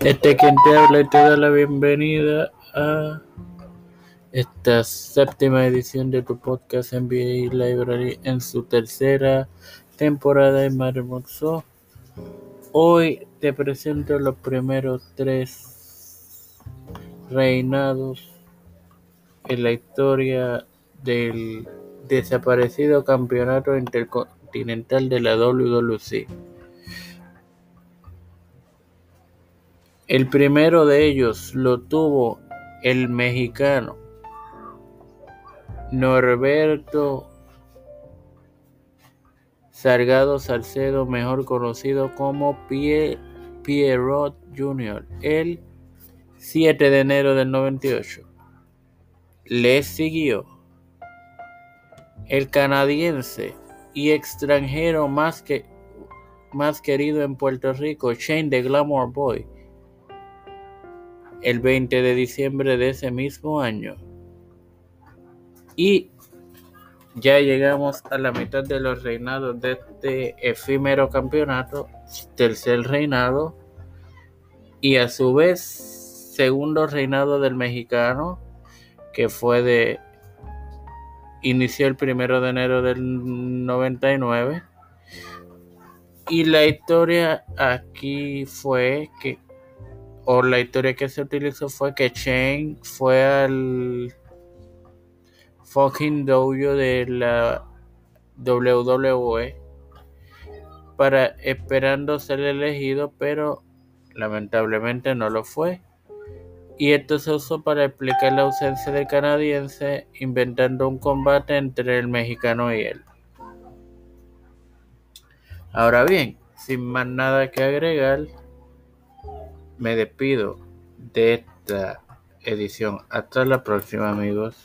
Este quien te habla y te da la bienvenida a esta séptima edición de tu podcast NBA Library en su tercera temporada en Hermoso. Hoy te presento los primeros tres reinados en la historia del desaparecido campeonato intercontinental de la WWC. El primero de ellos lo tuvo el mexicano Norberto Salgado Salcedo, mejor conocido como Pierrot Jr., el 7 de enero del 98. Le siguió el canadiense y extranjero más, que, más querido en Puerto Rico, Shane de Glamour Boy, el 20 de diciembre de ese mismo año. Y ya llegamos a la mitad de los reinados de este efímero campeonato, tercer reinado, y a su vez segundo reinado del mexicano, que fue de inició el primero de enero del 99. Y la historia aquí fue que o la historia que se utilizó fue que Shane fue al fucking dojo de la WWE para esperando ser elegido, pero lamentablemente no lo fue. Y esto se usó para explicar la ausencia del canadiense, inventando un combate entre el mexicano y él. Ahora bien, sin más nada que agregar, me despido de esta edición. Hasta la próxima amigos.